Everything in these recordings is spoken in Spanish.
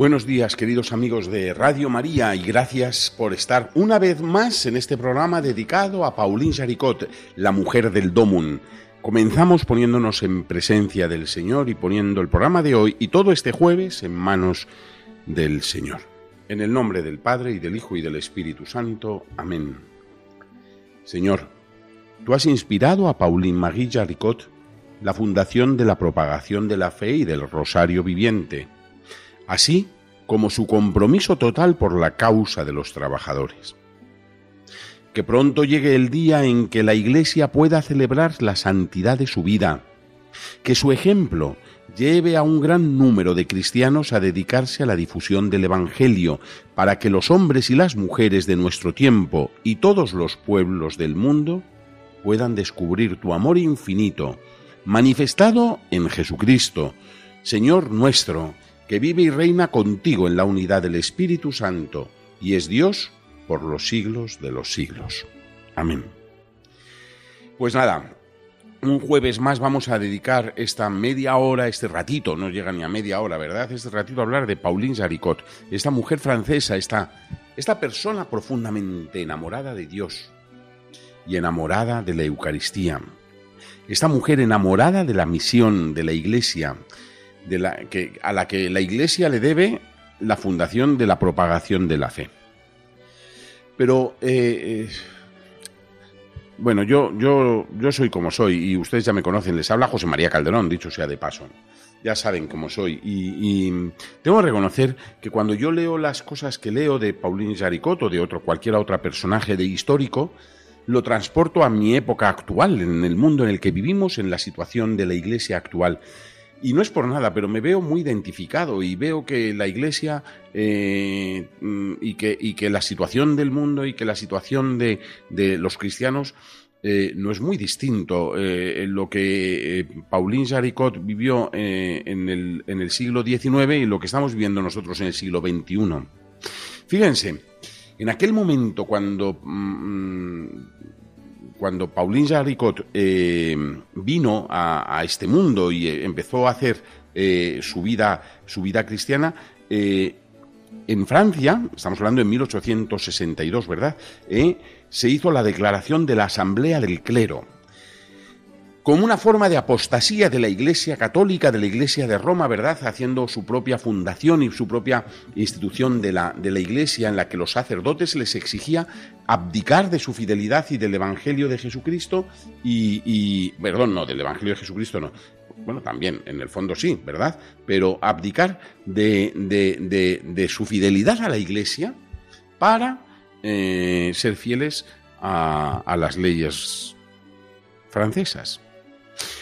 Buenos días, queridos amigos de Radio María, y gracias por estar una vez más en este programa dedicado a Pauline Jaricot, la mujer del Domun. Comenzamos poniéndonos en presencia del Señor y poniendo el programa de hoy y todo este jueves en manos del Señor. En el nombre del Padre y del Hijo y del Espíritu Santo. Amén. Señor, tú has inspirado a Pauline Marie Jaricot la fundación de la propagación de la fe y del Rosario Viviente así como su compromiso total por la causa de los trabajadores. Que pronto llegue el día en que la Iglesia pueda celebrar la santidad de su vida, que su ejemplo lleve a un gran número de cristianos a dedicarse a la difusión del Evangelio, para que los hombres y las mujeres de nuestro tiempo y todos los pueblos del mundo puedan descubrir tu amor infinito, manifestado en Jesucristo, Señor nuestro, que vive y reina contigo en la unidad del Espíritu Santo, y es Dios por los siglos de los siglos. Amén. Pues nada, un jueves más vamos a dedicar esta media hora, este ratito, no llega ni a media hora, ¿verdad? Este ratito a hablar de Pauline Jaricot, esta mujer francesa, esta, esta persona profundamente enamorada de Dios y enamorada de la Eucaristía. Esta mujer enamorada de la misión de la Iglesia, la, que, a la que la Iglesia le debe la fundación de la propagación de la fe. Pero, eh, eh, bueno, yo, yo, yo soy como soy y ustedes ya me conocen, les habla José María Calderón, dicho sea de paso. Ya saben cómo soy. Y, tengo que reconocer que cuando yo leo las cosas que leo de Pauline Jaricot o de otro, cualquier otro personaje de histórico, lo transporto a mi época actual, en el mundo en el que vivimos, en la situación de la Iglesia actual. Y no es por nada, pero me veo muy identificado y veo que la Iglesia eh, mm, y, que, y, que, la situación del mundo y que la situación de, de los cristianos eh, no es muy distinto. Eh, lo que Pauline Jaricot vivió en el, en, el, siglo XIX y lo que estamos viviendo nosotros en el siglo XXI. Fíjense, en aquel momento cuando mm, cuando Pauline Jaricot eh, vino a, este mundo y eh, empezó a hacer eh, su, vida, su vida cristiana, en Francia, estamos hablando en 1862, ¿verdad? se hizo la declaración de la Asamblea del Clero como una forma de apostasía de la Iglesia Católica, de la Iglesia de Roma, ¿verdad? Haciendo su propia fundación y su propia institución de la, de la Iglesia en la que los sacerdotes les exigía abdicar de su fidelidad y del Evangelio de Jesucristo y, perdón, no, del Evangelio de Jesucristo no, bueno, también, en el fondo sí, ¿verdad? Pero abdicar de, de, su fidelidad a la Iglesia para eh, ser fieles a las leyes francesas.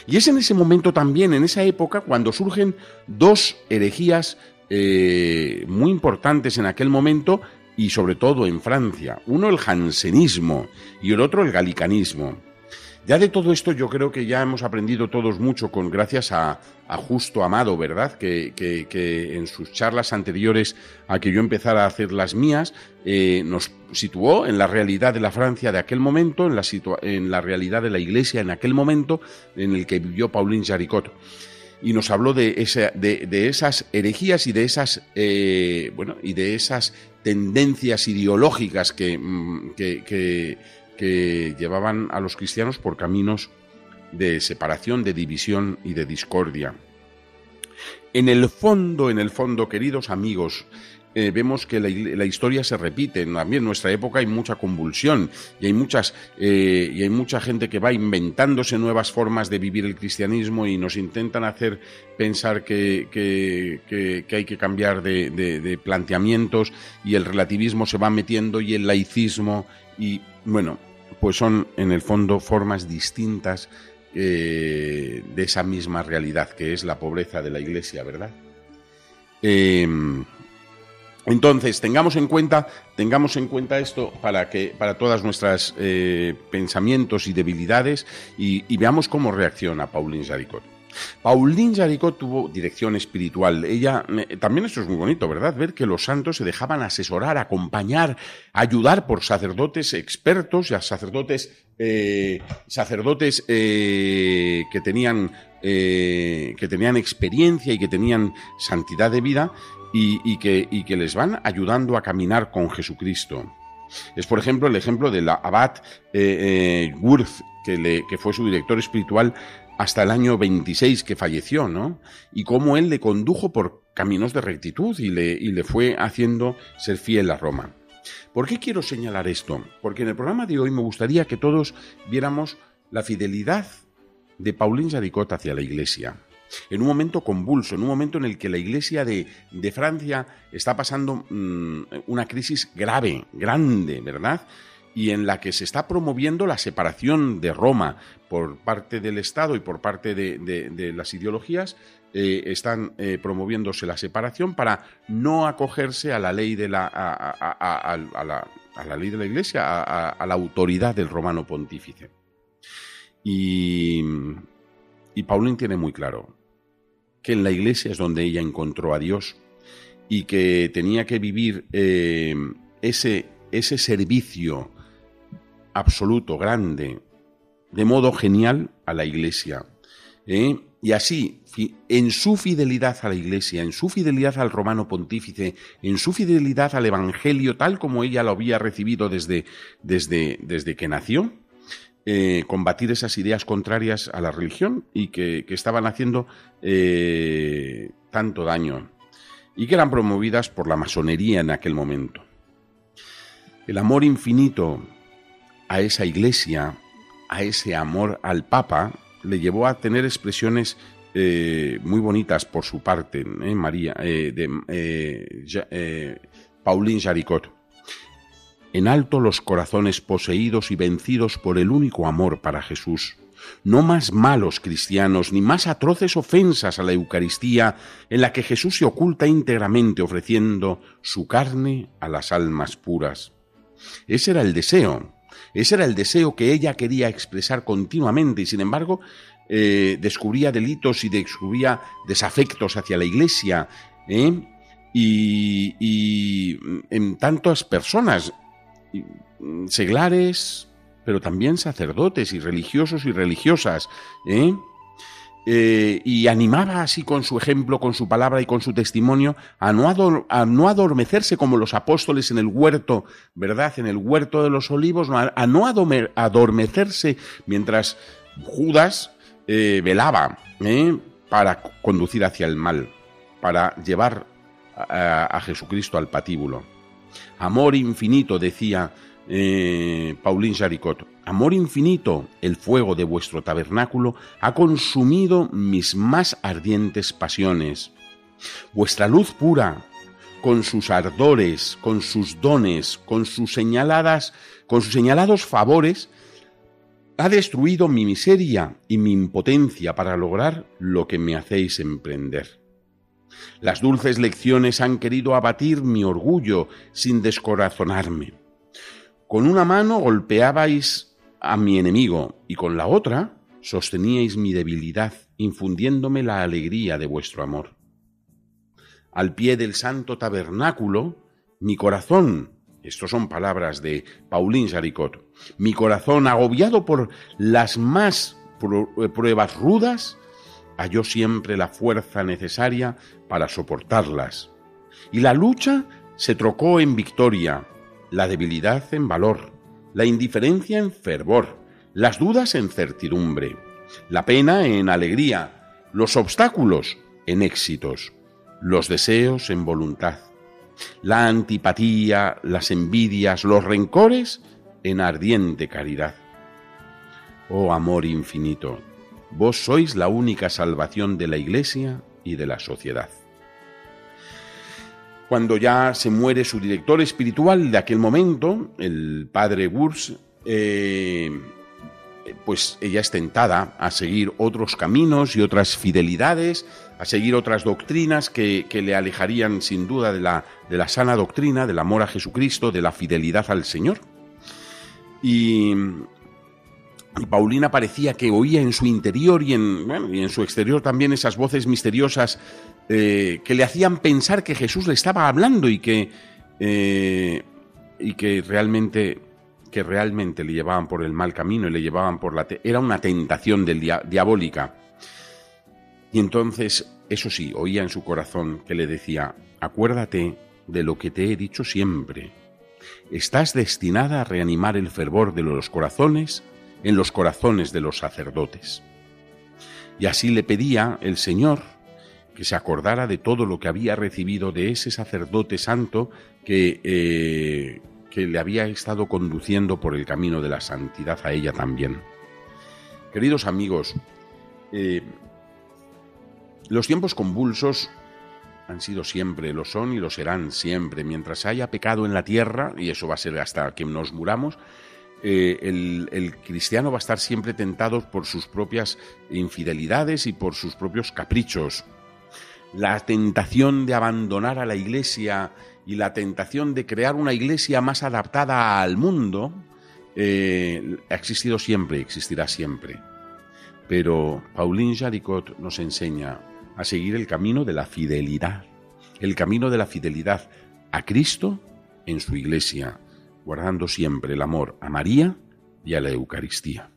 Y es en ese momento también, en esa época, cuando surgen dos herejías eh, muy importantes en aquel momento y sobre todo en Francia. Uno el jansenismo y el otro el galicanismo. Ya de todo esto yo creo que ya hemos aprendido todos mucho con gracias a, Justo Amado, ¿verdad? Que, en sus charlas anteriores a que yo empezara a hacer las mías, eh, nos situó en la realidad de la Francia de aquel momento, en la, realidad de la Iglesia en aquel momento en el que vivió Pauline Jaricot y nos habló de, esas herejías y de esas eh, bueno y de esas tendencias ideológicas que, mm, que, que llevaban a los cristianos por caminos de separación, de división y de discordia. En el fondo, en el fondo, queridos amigos, eh, vemos que la, historia se repite. También en nuestra época hay mucha convulsión y hay, muchas, eh, y hay mucha gente que va inventándose nuevas formas de vivir el cristianismo y nos intentan hacer pensar que, hay que cambiar de, de, planteamientos y el relativismo se va metiendo y el laicismo y bueno, pues son en el fondo formas distintas eh, de esa misma realidad que es la pobreza de la Iglesia, ¿verdad? Em, entonces, tengamos en cuenta, tengamos en cuenta esto para que, para todas nuestras eh, pensamientos y debilidades y, veamos cómo reacciona Pauline Jaricot. Pauline Jaricot tuvo dirección espiritual. Ella, también esto es muy bonito, ¿verdad? Ver que los santos se dejaban asesorar, acompañar, ayudar por sacerdotes expertos, y sacerdotes, eh, sacerdotes eh, que tenían que tenían experiencia y que tenían santidad de vida y, que, les van ayudando a caminar con Jesucristo. Es, por ejemplo, el ejemplo del abad eh, eh que, que fue su director espiritual hasta el año 26 que falleció, ¿no? Y cómo él le condujo por caminos de rectitud y le, y le fue haciendo ser fiel a Roma. ¿Por qué quiero señalar esto? Porque en el programa de hoy me gustaría que todos viéramos la fidelidad de Pauline Jaricot hacia la Iglesia en un momento convulso, en un momento en el que la Iglesia de, Francia está pasando mm, una crisis grave, grande, ¿verdad? Y en la que se está promoviendo la separación de Roma por parte del Estado y por parte de, las ideologías, eh, están eh, promoviéndose la separación para no acogerse a la ley de la, a, la, ley de la Iglesia, a, la autoridad del romano pontífice. Y, y Paulín tiene muy claro, que en la iglesia es donde ella encontró a Dios y que tenía que vivir eh, ese, ese servicio absoluto, grande, de modo genial a la iglesia. ¿eh? Y así, en su fidelidad a la iglesia, en su fidelidad al romano pontífice, en su fidelidad al evangelio tal como ella lo había recibido desde, desde, desde que nació, eh, combatir esas ideas contrarias a la religión y que, estaban haciendo eh, tanto daño y que eran promovidas por la masonería en aquel momento. El amor infinito a esa iglesia, a ese amor al Papa, le llevó a tener expresiones eh, muy bonitas por su parte, María, de Pauline Jaricot en alto los corazones poseídos y vencidos por el único amor para Jesús. No más malos cristianos, ni más atroces ofensas a la Eucaristía, en la que Jesús se oculta íntegramente ofreciendo su carne a las almas puras. Ese era el deseo, ese era el deseo que ella quería expresar continuamente y sin embargo eh, descubría delitos y descubría desafectos hacia la Iglesia ¿eh? y, y en tantas personas Mm, seglares, pero también sacerdotes y religiosos y religiosas, ¿eh? Eh, y animaba así con su ejemplo, con su palabra y con su testimonio a no, a adormecerse como los apóstoles en el huerto, ¿verdad? En el huerto de los olivos, a, no adormecerse mientras Judas eh, velaba para conducir hacia el mal, para llevar a Jesucristo al patíbulo. Amor infinito, decía eh, Pauline Jaricot, amor infinito, el fuego de vuestro tabernáculo ha consumido mis más ardientes pasiones. Vuestra luz pura, con sus ardores, con sus dones, con sus señaladas, con sus señalados favores, ha destruido mi miseria y mi impotencia para lograr lo que me hacéis emprender. Las dulces lecciones han querido abatir mi orgullo sin descorazonarme. Con una mano golpeabais a mi enemigo y con la otra sosteníais mi debilidad, infundiéndome la alegría de vuestro amor. Al pie del santo tabernáculo, mi corazón, estos son palabras de Pauline Jaricot, mi corazón agobiado por las más pruebas rudas, halló siempre la fuerza necesaria para soportarlas. Y la lucha se trocó en victoria, la debilidad en valor, la indiferencia en fervor, las dudas en certidumbre, la pena en alegría, los obstáculos en éxitos, los deseos en voluntad, la antipatía, las envidias, los rencores en ardiente caridad. Oh amor infinito, Vos sois la única salvación de la Iglesia y de la sociedad. Cuando ya se muere su director espiritual de aquel momento, el padre Wurz, eh, pues ella es tentada a seguir otros caminos y otras fidelidades, a seguir otras doctrinas que, le alejarían sin duda de la, de la sana doctrina, del amor a Jesucristo, de la fidelidad al Señor. Y, Paulina parecía que oía en su interior y en, y en su exterior también esas voces misteriosas eh, que le hacían pensar que Jesús le estaba hablando y que, eh, y que realmente que realmente le llevaban por el mal camino y le llevaban por la... Era una tentación diabólica. Y entonces, eso sí, oía en su corazón que le decía, acuérdate de lo que te he dicho siempre. Estás destinada a reanimar el fervor de los corazones en los corazones de los sacerdotes. Y así le pedía el Señor que se acordara de todo lo que había recibido de ese sacerdote santo que, eh, que le había estado conduciendo por el camino de la santidad a ella también. Queridos amigos, eh, los tiempos convulsos han sido siempre, lo son y lo serán siempre. Mientras haya pecado en la tierra, y eso va a ser hasta que nos muramos, eh, el, cristiano va a estar siempre tentado por sus propias infidelidades y por sus propios caprichos. La tentación de abandonar a la iglesia y la tentación de crear una iglesia más adaptada al mundo eh, ha existido siempre, existirá siempre. Pero Pauline Jaricot nos enseña a seguir el camino de la fidelidad, el camino de la fidelidad a Cristo en su iglesia, guardando siempre el amor a María y a la Eucaristía.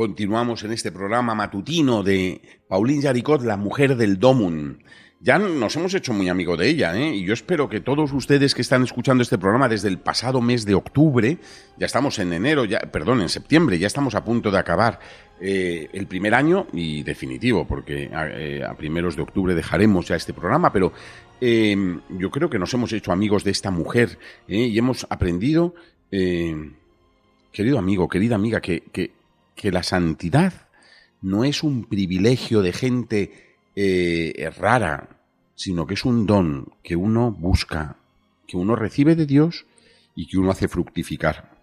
Continuamos en este programa matutino de Pauline Jaricot, la mujer del Domun. Ya nos hemos hecho muy amigos de ella, ¿eh? y yo espero que todos ustedes que están escuchando este programa desde el pasado mes de octubre, ya estamos en enero, ya, perdón, en septiembre, ya estamos a punto de acabar eh, el primer año y definitivo, porque eh, a, primeros de octubre dejaremos ya este programa, pero em, yo creo que nos hemos hecho amigos de esta mujer ¿eh? y hemos aprendido, querido amigo, querida amiga, que que la santidad no es un privilegio de gente eh, rara, sino que es un don que uno busca, que uno recibe de Dios y que uno hace fructificar.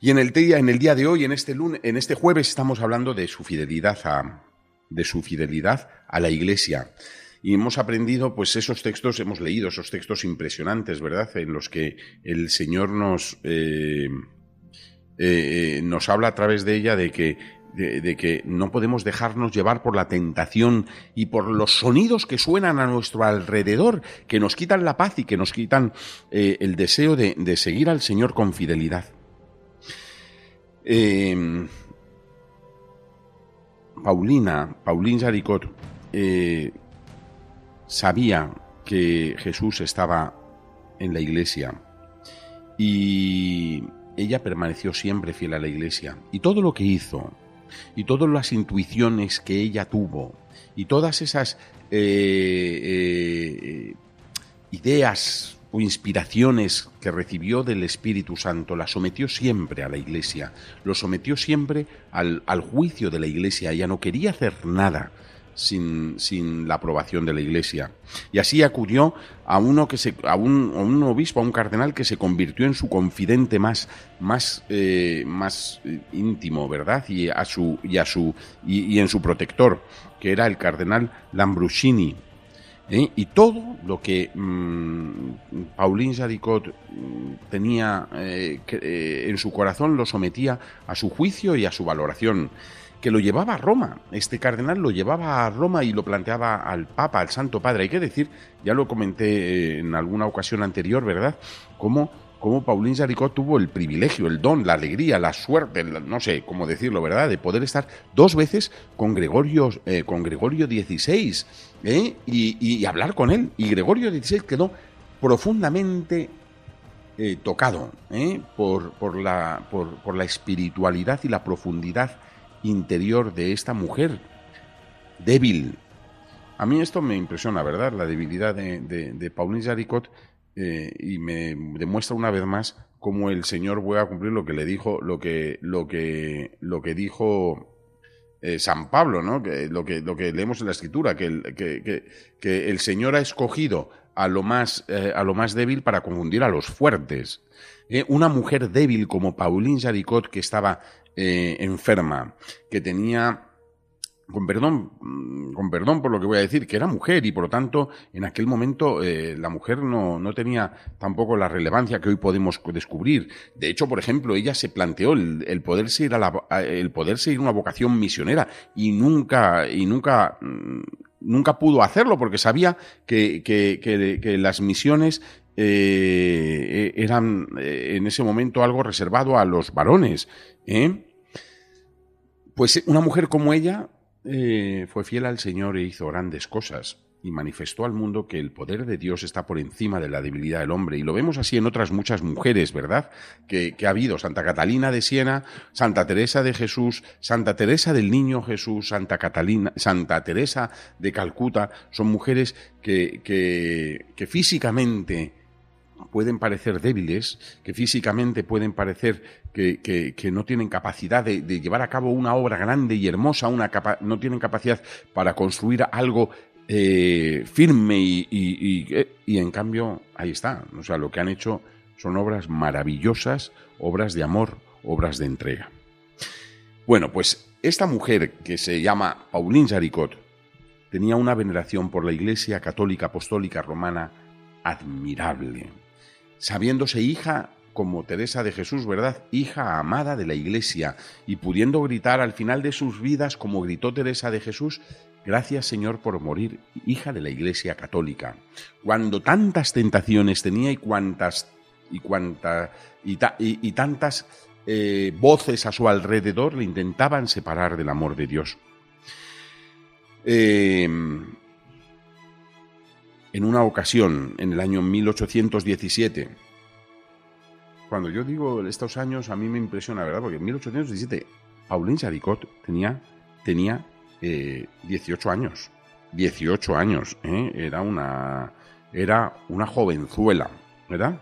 Y en el día, en el día de hoy, en este lunes, en este jueves, estamos hablando de su fidelidad a, de su fidelidad a la Iglesia. Y hemos aprendido, pues, esos textos, hemos leído esos textos impresionantes, ¿verdad? En los que el Señor nos eh, eh, eh, nos habla a través de ella de que, de, que no podemos dejarnos llevar por la tentación y por los sonidos que suenan a nuestro alrededor, que nos quitan la paz y que nos quitan eh, el deseo de, seguir al Señor con fidelidad. Em, Paulina, Pauline Jaricot, sabía que Jesús estaba en la iglesia y ella permaneció siempre fiel a la Iglesia y todo lo que hizo y todas las intuiciones que ella tuvo y todas esas eh, eh, ideas o inspiraciones que recibió del Espíritu Santo, las sometió siempre a la Iglesia, lo sometió siempre al, al juicio de la Iglesia. Ella no quería hacer nada sin, sin, la aprobación de la Iglesia. Y así acudió a uno que se, a un, a un obispo, a un cardenal que se convirtió en su confidente más, más, eh, más íntimo, ¿verdad? Y a su, y a su, y, en su protector, que era el cardenal Lambruscini. ¿eh? Y todo lo que mmm, Pauline Jaricot mm, tenía eh, en su corazón lo sometía a su juicio y a su valoración que lo llevaba a Roma. Este cardenal lo llevaba a Roma y lo planteaba al Papa, al Santo Padre. Hay que decir, ya lo comenté en alguna ocasión anterior, ¿verdad? Cómo, cómo Paulín Jaricot tuvo el privilegio, el don, la alegría, la suerte, no sé cómo decirlo, ¿verdad? De poder estar dos veces con Gregorio, eh, con Gregorio XVI ¿eh? y, hablar con él. Y Gregorio XVI quedó profundamente eh, tocado ¿eh? por, por, la, por, por la espiritualidad y la profundidad interior de esta mujer débil. A mí esto me impresiona, ¿verdad? La debilidad de, de, Pauline Jaricot eh, y me demuestra una vez más cómo el Señor vuelve a cumplir lo que le dijo, lo que, lo que, lo que dijo eh, San Pablo, ¿no? Que, lo, que, lo que leemos en la Escritura, que que, que, el Señor ha escogido a lo más, eh, a lo más débil para confundir a los fuertes. una mujer débil como Pauline Jaricot, que estaba eh, enferma, que tenía con perdón, mm, con perdón por lo que voy a decir, que era mujer y por lo tanto en aquel momento eh, la mujer no, no, tenía tampoco la relevancia que hoy podemos descubrir. De hecho, por ejemplo, ella se planteó el, el poder seguir a la, el poder seguir una vocación misionera y nunca y nunca mm, nunca pudo hacerlo porque sabía que, que, que, las misiones eh, eran en ese momento algo reservado a los varones. ¿eh? Pues una mujer como ella eh, fue fiel al Señor e hizo grandes cosas y manifestó al mundo que el poder de Dios está por encima de la debilidad del hombre. Y lo vemos así en otras muchas mujeres, ¿verdad? Que, ha habido Santa Catalina de Siena, Santa Teresa de Jesús, Santa Teresa del Niño Jesús, Santa Catalina, Santa Teresa de Calcuta. Son mujeres que, que, que físicamente pueden parecer débiles, que físicamente pueden parecer que, no tienen capacidad de, llevar a cabo una obra grande y hermosa, una no tienen capacidad para construir algo eh, firme y, y, en cambio ahí está. O sea, lo que han hecho son obras maravillosas, obras de amor, obras de entrega. Bueno, pues esta mujer que se llama Pauline Jaricot tenía una veneración por la Iglesia Católica Apostólica Romana admirable sabiéndose hija como Teresa de Jesús, ¿verdad? Hija amada de la Iglesia y pudiendo gritar al final de sus vidas como gritó Teresa de Jesús, gracias Señor por morir, hija de la Iglesia católica. Cuando tantas tentaciones tenía y cuantas y cuanta, y, tantas eh, voces a su alrededor le intentaban separar del amor de Dios. Eh, en una ocasión, en el año 1817, cuando yo digo estos años, a mí me impresiona, ¿verdad? Porque en 1817, Pauline Jaricot tenía, tenía 18 eh, años. 18 años, ¿eh? Era una, era una jovenzuela, ¿verdad?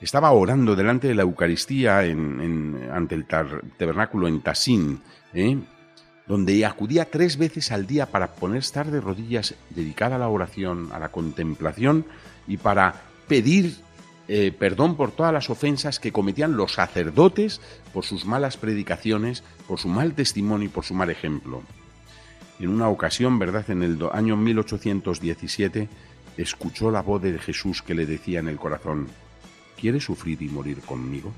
Estaba orando delante de la Eucaristía en, ante el tabernáculo en Tassín, ¿eh? Donde acudía tres veces al día para poner estar de rodillas dedicada a la oración, a la contemplación y para pedir eh, perdón por todas las ofensas que cometían los sacerdotes por sus malas predicaciones, por su mal testimonio y por su mal ejemplo. En una ocasión, ¿verdad? En el año 1817, escuchó la voz de Jesús que le decía en el corazón, ¿quieres sufrir y morir conmigo?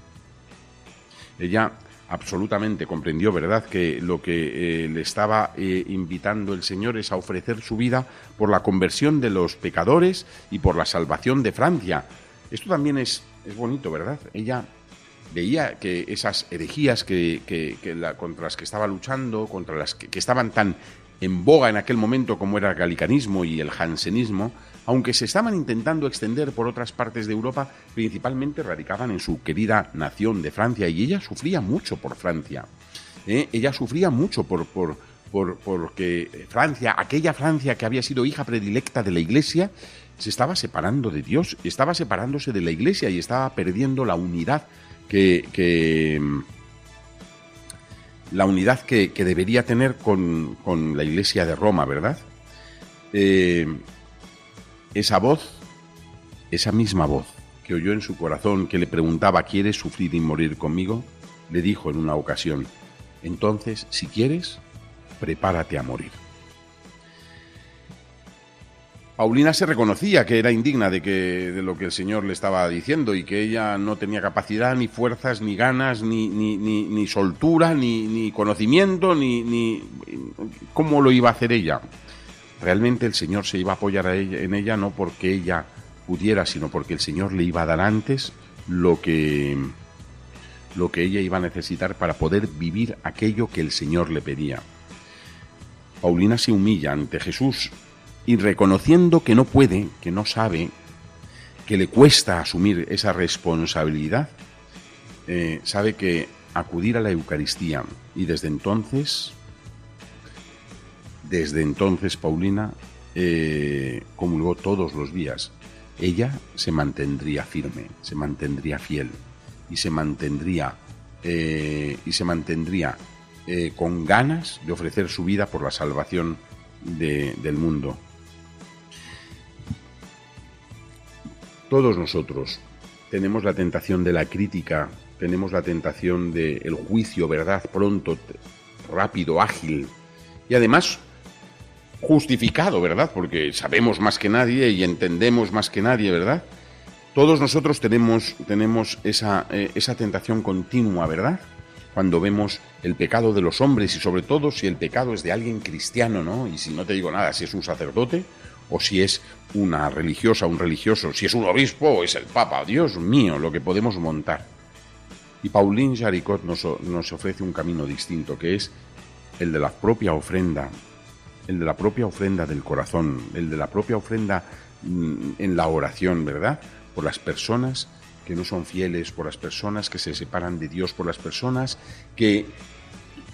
Ella absolutamente comprendió, ¿verdad?, que lo que eh, le estaba eh, invitando el Señor es a ofrecer su vida por la conversión de los pecadores y por la salvación de Francia. Esto también es, es bonito, ¿verdad? Ella veía que esas herejías que, que, la, contra las que estaba luchando, contra las que, estaban tan en boga en aquel momento como era el galicanismo y el jansenismo, aunque se estaban intentando extender por otras partes de Europa, principalmente radicaban en su querida nación de Francia y ella sufría mucho por Francia. ¿eh? Ella sufría mucho por, por, por, porque Francia, aquella Francia que había sido hija predilecta de la Iglesia, se estaba separando de Dios, estaba separándose de la Iglesia y estaba perdiendo la unidad que, la unidad que, debería tener con, con, la Iglesia de Roma, ¿verdad? eh, esa voz, esa misma voz que oyó en su corazón que le preguntaba, ¿quieres sufrir y morir conmigo? Le dijo en una ocasión, entonces, si quieres, prepárate a morir. Paulina se reconocía que era indigna de, que, de lo que el Señor le estaba diciendo y que ella no tenía capacidad, ni fuerzas, ni ganas, ni, ni, ni, soltura, ni, ni conocimiento, ni, ni... ¿Cómo lo iba a hacer ella? Realmente el Señor se iba a apoyar en ella no porque ella pudiera, sino porque el Señor le iba a dar antes lo que, lo que ella iba a necesitar para poder vivir aquello que el Señor le pedía. Paulina se humilla ante Jesús y reconociendo que no puede, que no sabe, que le cuesta asumir esa responsabilidad, eh, sabe que acudir a la Eucaristía y desde entonces, desde entonces Paulina eh, comulgó todos los días. Ella se mantendría firme, se mantendría fiel y se mantendría eh, y se mantendría con ganas de ofrecer su vida por la salvación del mundo. Todos nosotros tenemos la tentación de la crítica, tenemos la tentación del juicio, ¿verdad? Pronto, rápido, ágil. Y además justificado, ¿verdad? Porque sabemos más que nadie y entendemos más que nadie, ¿verdad? Todos nosotros tenemos, tenemos esa, eh, esa tentación continua, ¿verdad? Cuando vemos el pecado de los hombres y sobre todo si el pecado es de alguien cristiano, ¿no? Y si no te digo nada, si es un sacerdote o si es una religiosa, un religioso, si es un obispo o es el papa. Dios mío, lo que podemos montar. Y Pauline Jaricot nos, nos ofrece un camino distinto, que es el de la propia ofrenda, el de la propia ofrenda del corazón, el de la propia ofrenda mm, en la oración, ¿verdad? Por las personas que no son fieles, por las personas que se separan de Dios, por las personas que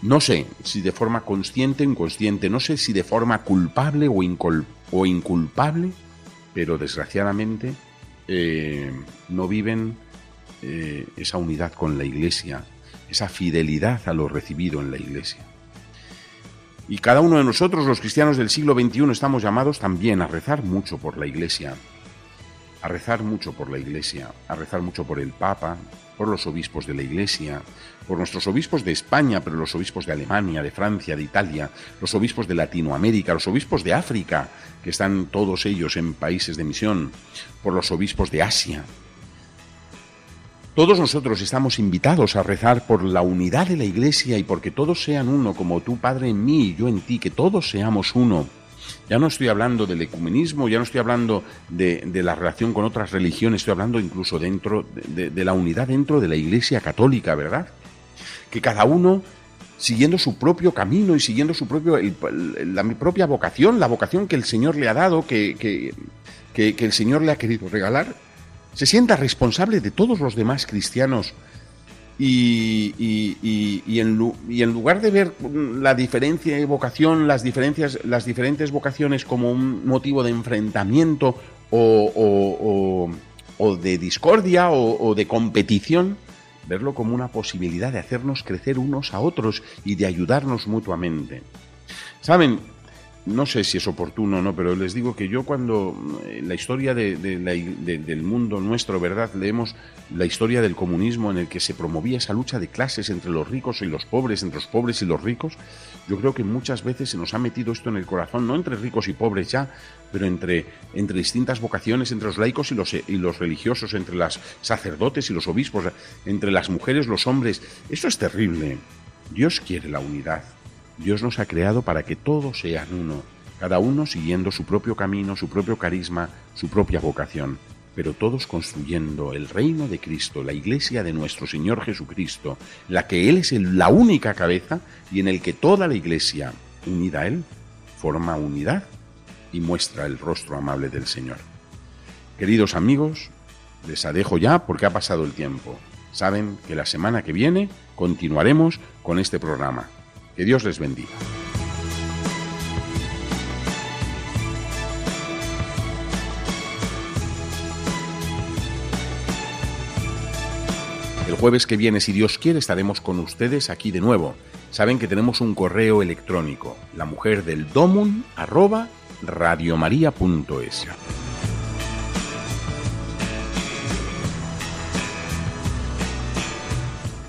no sé si de forma consciente o inconsciente, no sé si de forma culpable o, inculpable, pero desgraciadamente eh, no viven eh, esa unidad con la Iglesia, esa fidelidad a lo recibido en la Iglesia. Y cada uno de nosotros, los cristianos del siglo XXI, estamos llamados también a rezar mucho por la Iglesia, a rezar mucho por la Iglesia, a rezar mucho por el Papa, por los obispos de la Iglesia, por nuestros obispos de España, pero los obispos de Alemania, de Francia, de Italia, los obispos de Latinoamérica, los obispos de África, que están todos ellos en países de misión, por los obispos de Asia. Todos nosotros estamos invitados a rezar por la unidad de la Iglesia y porque todos sean uno, como tú, Padre, en mí y yo en ti, que todos seamos uno ya no estoy hablando del ecumenismo, ya no estoy hablando de, la relación con otras religiones, estoy hablando incluso dentro de, la unidad dentro de la Iglesia Católica, ¿verdad? Que cada uno siguiendo su propio camino y siguiendo su propio, la propia vocación, la vocación que el Señor le ha dado, que, que, el Señor le ha querido regalar, se sienta responsable de todos los demás cristianos y, y, en, y, en, lugar de ver la diferencia de vocación, las, diferencias, las diferentes vocaciones como un motivo de enfrentamiento o, o, de discordia o, de competición, verlo como una posibilidad de hacernos crecer unos a otros y de ayudarnos mutuamente. Saben, no sé si es oportuno o no, pero les digo que yo cuando eh, la historia del mundo nuestro, ¿verdad? Leemos la historia del comunismo en el que se promovía esa lucha de clases entre los ricos y los pobres, entre los pobres y los ricos, yo creo que muchas veces se nos ha metido esto en el corazón, no entre ricos y pobres ya, pero entre, entre distintas vocaciones, entre los laicos y los, y los religiosos, entre los sacerdotes y los obispos, entre las mujeres, los hombres. Eso es terrible. Dios quiere la unidad. Dios nos ha creado para que todos sean uno, cada uno siguiendo su propio camino, su propio carisma, su propia vocación, pero todos construyendo el reino de Cristo, la iglesia de nuestro Señor Jesucristo, la que Él es la única cabeza y en el que toda la iglesia, unida a Él, forma unidad y muestra el rostro amable del Señor. Queridos amigos, les adejo ya porque ha pasado el tiempo. Saben que la semana que viene continuaremos con este programa. Que Dios les bendiga. El jueves que viene, si Dios quiere, estaremos con ustedes aquí de nuevo. Saben que tenemos un correo electrónico, la mujer del domun arroba radiomaria.es.